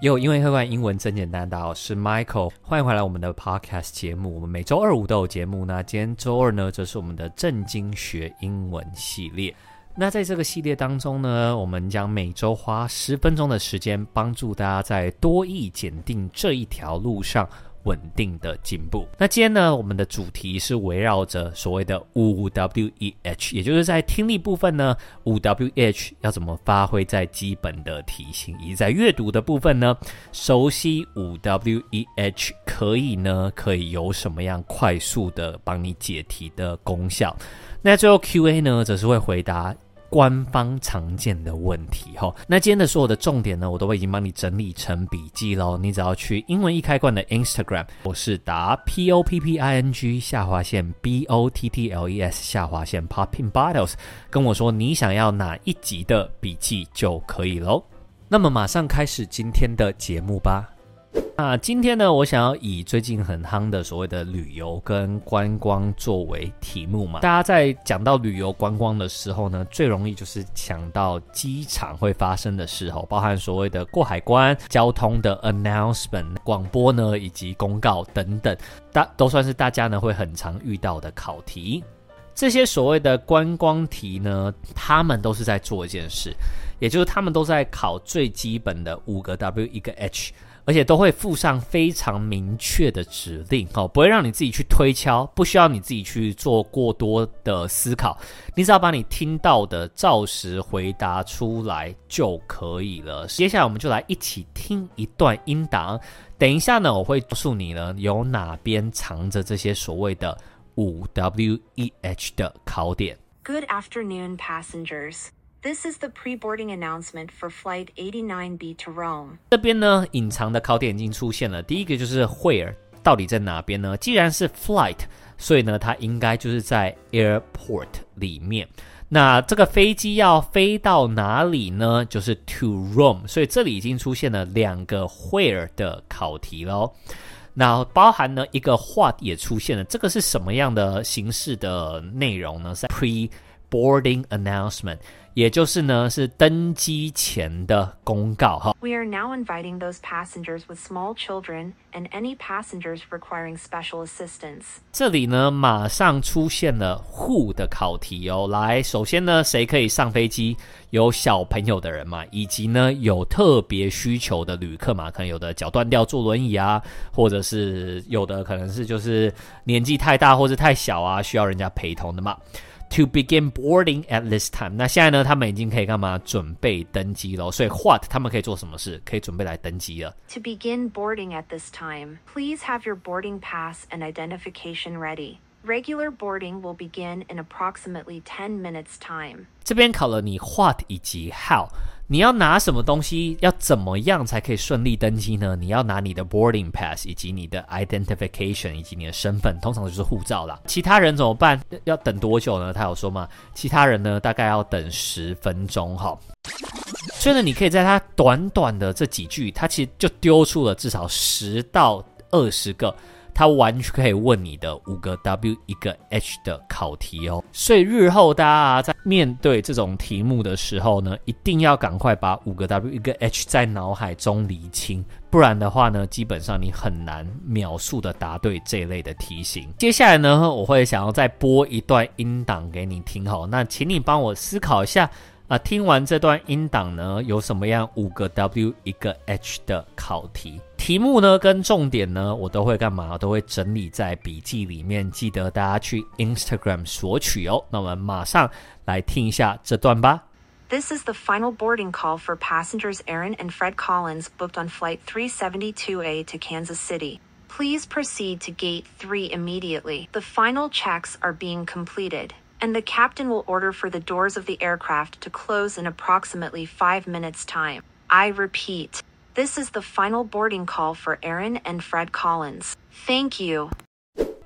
又因为会玩英文真简单，大家好，我是 Michael，欢迎回来我们的 Podcast 节目。我们每周二五都有节目，那今天周二呢，则是我们的正经学英文系列。那在这个系列当中呢，我们将每周花十分钟的时间，帮助大家在多益检定这一条路上。稳定的进步。那今天呢，我们的主题是围绕着所谓的五 W E H，也就是在听力部分呢，五 W E H 要怎么发挥在基本的题型，以及在阅读的部分呢，熟悉五 W E H 可以呢，可以有什么样快速的帮你解题的功效？那最后 Q A 呢，则是会回答。官方常见的问题哈，那今天的所有的重点呢，我都已经帮你整理成笔记喽。你只要去英文一开罐的 Instagram，我是打 P O P P I N G 下划线 B O T T L E S 下划线 Popping Bottles，跟我说你想要哪一集的笔记就可以喽。那么马上开始今天的节目吧。那今天呢，我想要以最近很夯的所谓的旅游跟观光作为题目嘛。大家在讲到旅游观光的时候呢，最容易就是想到机场会发生的事候，包含所谓的过海关、交通的 announcement、广播呢，以及公告等等，大都算是大家呢会很常遇到的考题。这些所谓的观光题呢，他们都是在做一件事，也就是他们都在考最基本的五个 W 一个 H。而且都会附上非常明确的指令，哦，不会让你自己去推敲，不需要你自己去做过多的思考，你只要把你听到的照实回答出来就可以了。接下来我们就来一起听一段音档，等一下呢，我会告诉你呢，有哪边藏着这些所谓的五 W E H 的考点。Good afternoon, passengers. This is the pre-boarding announcement for flight 89B to Rome。这边呢，隐藏的考点已经出现了。第一个就是 where，到底在哪边呢？既然是 flight，所以呢，它应该就是在 airport 里面。那这个飞机要飞到哪里呢？就是 to Rome。所以这里已经出现了两个 where 的考题喽。那包含呢一个 what 也出现了。这个是什么样的形式的内容呢？是 pre-boarding announcement。也就是呢，是登机前的公告哈。We are now inviting those passengers with small children and any passengers requiring special assistance。这里呢，马上出现了 who 的考题哦。来，首先呢，谁可以上飞机？有小朋友的人嘛，以及呢，有特别需求的旅客嘛，可能有的脚断掉坐轮椅啊，或者是有的可能是就是年纪太大或者太小啊，需要人家陪同的嘛。To begin boarding at this time，那现在呢，他们已经可以干嘛？准备登机了。所以 what 他们可以做什么事？可以准备来登机了。To begin boarding at this time, please have your boarding pass and identification ready. Regular boarding will begin in approximately ten minutes time. 这边考了你 what 以及 how。你要拿什么东西？要怎么样才可以顺利登机呢？你要拿你的 boarding pass，以及你的 identification，以及你的身份，通常就是护照啦。其他人怎么办？要等多久呢？他有说吗？其他人呢，大概要等十分钟哈。所以呢，你可以在他短短的这几句，他其实就丢出了至少十到二十个。他完全可以问你的五个 W 一个 H 的考题哦，所以日后大家在面对这种题目的时候呢，一定要赶快把五个 W 一个 H 在脑海中厘清，不然的话呢，基本上你很难秒速的答对这一类的题型。接下来呢，我会想要再播一段音档给你听好，那请你帮我思考一下啊，听完这段音档呢，有什么样五个 W 一个 H 的考题？题目呢跟重点呢，我都会干嘛？都会整理在笔记里面，记得大家去 Instagram 索取哦。那我们马上来听一下这段吧。This is the final boarding call for passengers Aaron and Fred Collins booked on flight 372A to Kansas City. Please proceed to gate 3 immediately. The final checks are being completed, and the captain will order for the doors of the aircraft to close in approximately 5 minutes time. I repeat. This is the final boarding call for Aaron and Fred Collins. Thank you.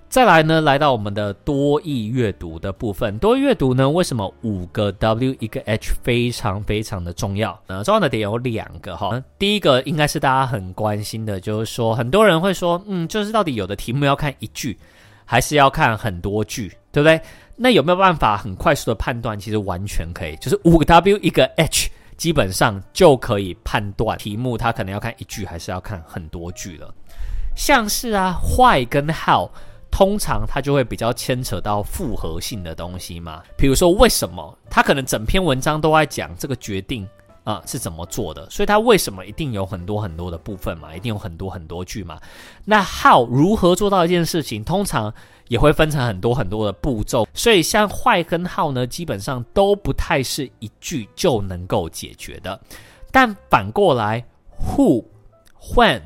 再来呢，来到我们的多益阅读的部分。多益阅读呢，为什么五个 W 一个 H 非常非常的重要？呃，重要的点有两个哈。第一个应该是大家很关心的，就是说很多人会说，嗯，就是到底有的题目要看一句，还是要看很多句， 对不对？那有没有办法很快速的判断？其实完全可以，就是五个 W 一个 H。基本上就可以判断题目它可能要看一句还是要看很多句了。像是啊，why 跟 how，通常它就会比较牵扯到复合性的东西嘛。比如说为什么，它可能整篇文章都在讲这个决定。啊、是怎么做的？所以它为什么一定有很多很多的部分嘛？一定有很多很多句嘛？那 how 如何做到一件事情？通常也会分成很多很多的步骤。所以像坏根号呢，基本上都不太是一句就能够解决的。但反过来，who、when、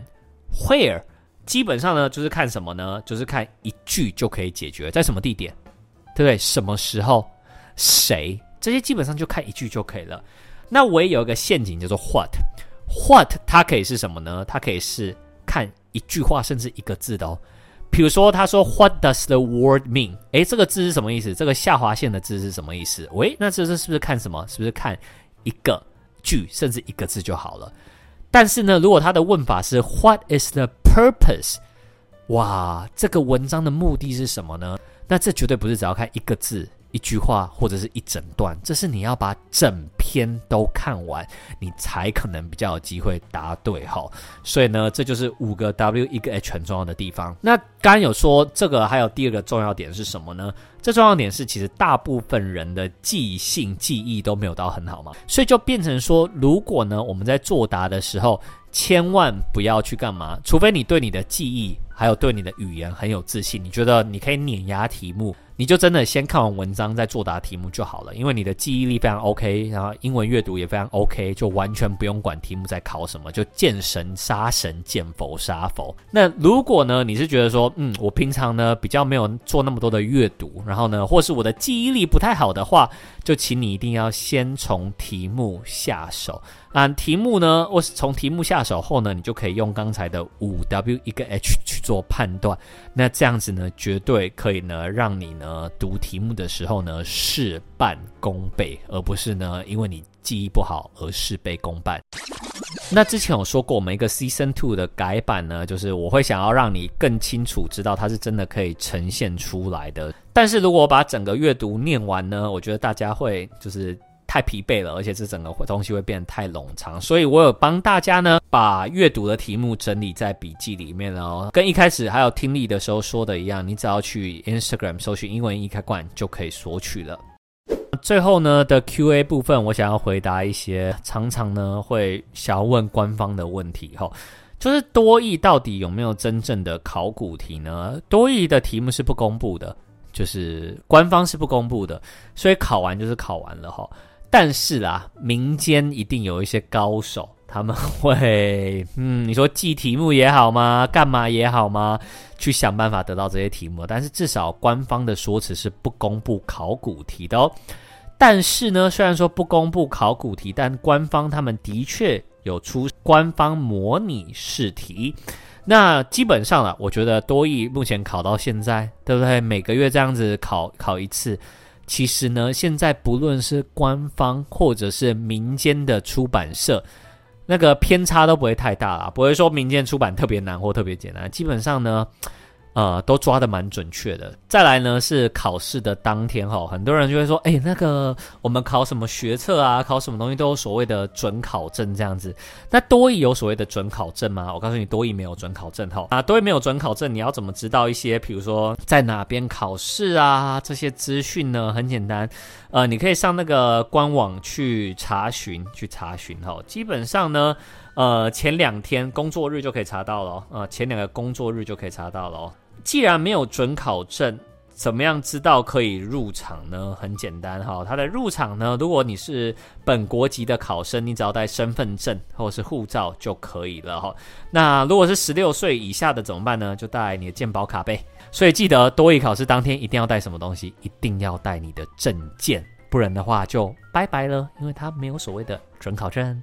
where，基本上呢就是看什么呢？就是看一句就可以解决，在什么地点，对不对？什么时候？谁？这些基本上就看一句就可以了。那我也有一个陷阱叫做 what，what 它可以是什么呢？它可以是看一句话甚至一个字的哦。比如说他说 What does the word mean？诶，这个字是什么意思？这个下划线的字是什么意思？喂，那这是是不是看什么？是不是看一个句甚至一个字就好了？但是呢，如果他的问法是 What is the purpose？哇，这个文章的目的是什么呢？那这绝对不是只要看一个字。一句话或者是一整段，这是你要把整篇都看完，你才可能比较有机会答对哈。所以呢，这就是五个 W 一个 H 很重要的地方。那刚刚有说这个，还有第二个重要点是什么呢？这重要点是，其实大部分人的记性记忆都没有到很好嘛，所以就变成说，如果呢我们在作答的时候，千万不要去干嘛，除非你对你的记忆还有对你的语言很有自信，你觉得你可以碾压题目。你就真的先看完文章再作答题目就好了，因为你的记忆力非常 OK，然后英文阅读也非常 OK，就完全不用管题目在考什么，就见神杀神，见佛杀佛。那如果呢，你是觉得说，嗯，我平常呢比较没有做那么多的阅读，然后呢，或是我的记忆力不太好的话，就请你一定要先从题目下手。啊，题目呢，我是从题目下手后呢，你就可以用刚才的五 W 一个 H 去做判断。那这样子呢，绝对可以呢，让你呢呃读题目的时候呢事半功倍，而不是呢因为你记忆不好而事倍功半。那之前有说过，我们一个 Season Two 的改版呢，就是我会想要让你更清楚知道它是真的可以呈现出来的。但是如果把整个阅读念完呢，我觉得大家会就是。太疲惫了，而且这整个东西会变得太冗长，所以我有帮大家呢把阅读的题目整理在笔记里面哦。跟一开始还有听力的时候说的一样，你只要去 Instagram 搜寻英文易开罐就可以索取了。最后呢的 Q&A 部分，我想要回答一些常常呢会想要问官方的问题哈，就是多益到底有没有真正的考古题呢？多益的题目是不公布的，就是官方是不公布的，所以考完就是考完了哈。但是啦，民间一定有一些高手，他们会，嗯，你说记题目也好吗？干嘛也好吗？去想办法得到这些题目。但是至少官方的说辞是不公布考古题的哦。但是呢，虽然说不公布考古题，但官方他们的确有出官方模拟试题。那基本上啊，我觉得多益目前考到现在，对不对？每个月这样子考考一次。其实呢，现在不论是官方或者是民间的出版社，那个偏差都不会太大啦，不会说民间出版特别难或特别简单，基本上呢。呃，都抓得蛮准确的。再来呢，是考试的当天哈，很多人就会说，哎，那个我们考什么学测啊，考什么东西都有所谓的准考证这样子。那多益有所谓的准考证吗？我告诉你，多益没有准考证哈。啊，多益没有准考证，你要怎么知道一些，比如说在哪边考试啊这些资讯呢？很简单，呃，你可以上那个官网去查询，去查询哈。基本上呢，呃，前两天工作日就可以查到了，呃，前两个工作日就可以查到了。既然没有准考证，怎么样知道可以入场呢？很简单哈，它的入场呢，如果你是本国籍的考生，你只要带身份证或者是护照就可以了哈。那如果是十六岁以下的怎么办呢？就带你的健保卡呗。所以记得多益考试当天一定要带什么东西？一定要带你的证件，不然的话就拜拜了，因为它没有所谓的准考证。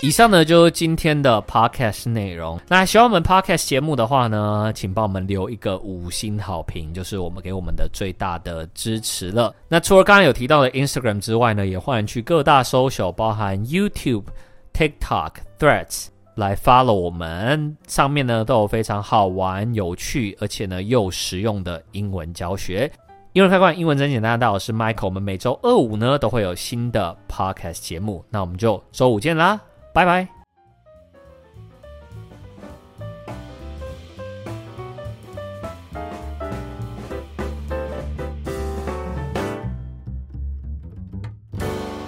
以上呢就是今天的 podcast 内容。那喜欢我们 podcast 节目的话呢，请帮我们留一个五星好评，就是我们给我们的最大的支持了。那除了刚刚有提到的 Instagram 之外呢，也欢迎去各大 social，包含 YouTube、TikTok、Threads 来 follow 我们。上面呢都有非常好玩、有趣，而且呢又实用的英文教学。英文开罐，英文真简单。大家好，我是 Michael。我们每周二五呢都会有新的 Podcast 节目，那我们就周五见啦，拜拜。